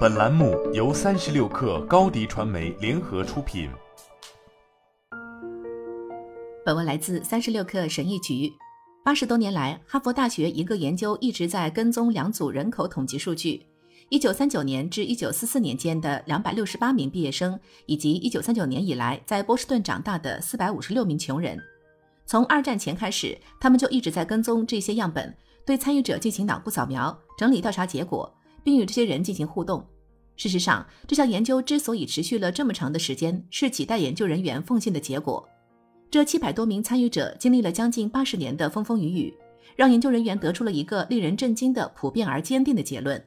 本栏目由三十六氪高低传媒联合出品。本文来自三十六氪神译局。八十多年来，哈佛大学一个研究一直在跟踪两组人口统计数据：一九三九年至一九四四年间的两百六十八名毕业生，以及一九三九年以来在波士顿长大的四百五十六名穷人。从二战前开始，他们就一直在跟踪这些样本。对参与者进行脑部扫描，整理调查结果，并与这些人进行互动。事实上，这项研究之所以持续了这么长的时间，是几代研究人员奉献的结果。这七百多名参与者经历了将近八十年的风风雨雨，让研究人员得出了一个令人震惊的普遍而坚定的结论。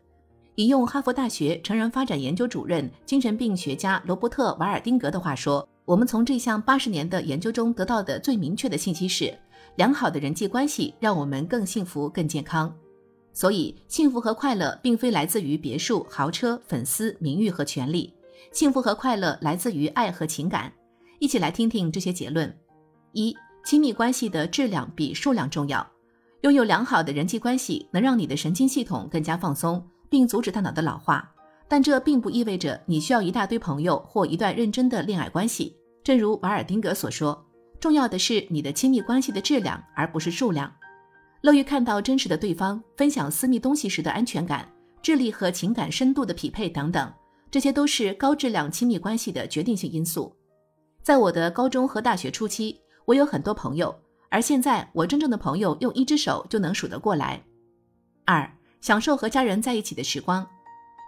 引用哈佛大学成人发展研究主任、精神病学家罗伯特·瓦尔丁格的话说：“我们从这项八十年的研究中得到的最明确的信息是。”良好的人际关系让我们更幸福、更健康。所以，幸福和快乐并非来自于别墅、豪车、粉丝、名誉和权利，幸福和快乐来自于爱和情感。一起来听听这些结论：一、亲密关系的质量比数量重要。拥有良好的人际关系能让你的神经系统更加放松，并阻止大脑的老化。但这并不意味着你需要一大堆朋友或一段认真的恋爱关系。正如瓦尔丁格所说。重要的是你的亲密关系的质量，而不是数量。乐于看到真实的对方，分享私密东西时的安全感，智力和情感深度的匹配等等，这些都是高质量亲密关系的决定性因素。在我的高中和大学初期，我有很多朋友，而现在我真正的朋友用一只手就能数得过来。二，享受和家人在一起的时光。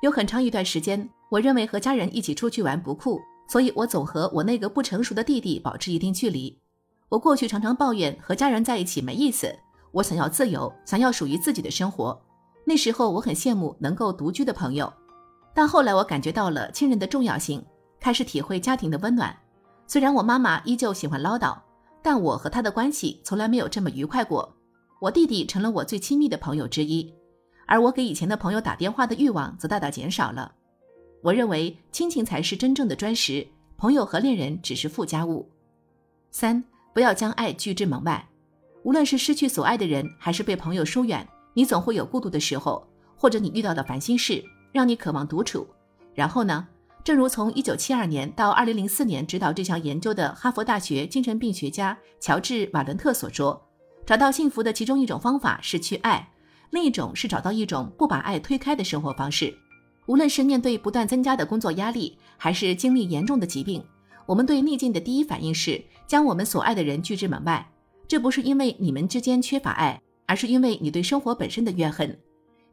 有很长一段时间，我认为和家人一起出去玩不酷，所以我总和我那个不成熟的弟弟保持一定距离。我过去常常抱怨和家人在一起没意思，我想要自由，想要属于自己的生活。那时候我很羡慕能够独居的朋友，但后来我感觉到了亲人的重要性，开始体会家庭的温暖。虽然我妈妈依旧喜欢唠叨，但我和她的关系从来没有这么愉快过。我弟弟成了我最亲密的朋友之一，而我给以前的朋友打电话的欲望则大大减少了。我认为亲情才是真正的砖石，朋友和恋人只是附加物。三。不要将爱拒之门外，无论是失去所爱的人，还是被朋友疏远，你总会有孤独的时候，或者你遇到的烦心事让你渴望独处。然后呢？正如从1972年到2004年指导这项研究的哈佛大学精神病学家乔治·瓦伦特所说，找到幸福的其中一种方法是去爱，另一种是找到一种不把爱推开的生活方式。无论是面对不断增加的工作压力，还是经历严重的疾病。我们对逆境的第一反应是将我们所爱的人拒之门外，这不是因为你们之间缺乏爱，而是因为你对生活本身的怨恨。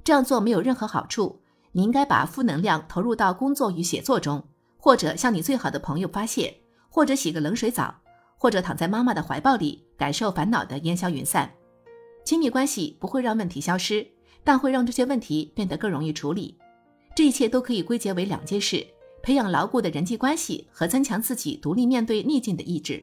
这样做没有任何好处。你应该把负能量投入到工作与写作中，或者向你最好的朋友发泄，或者洗个冷水澡，或者躺在妈妈的怀抱里，感受烦恼的烟消云散。亲密关系不会让问题消失，但会让这些问题变得更容易处理。这一切都可以归结为两件事。培养牢固的人际关系和增强自己独立面对逆境的意志，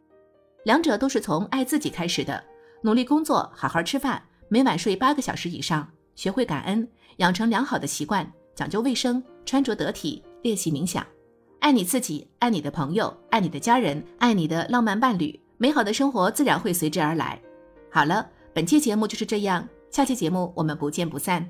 两者都是从爱自己开始的。努力工作，好好吃饭，每晚睡八个小时以上，学会感恩，养成良好的习惯，讲究卫生，穿着得体，练习冥想。爱你自己，爱你的朋友，爱你的家人，爱你的浪漫伴侣，美好的生活自然会随之而来。好了，本期节目就是这样，下期节目我们不见不散。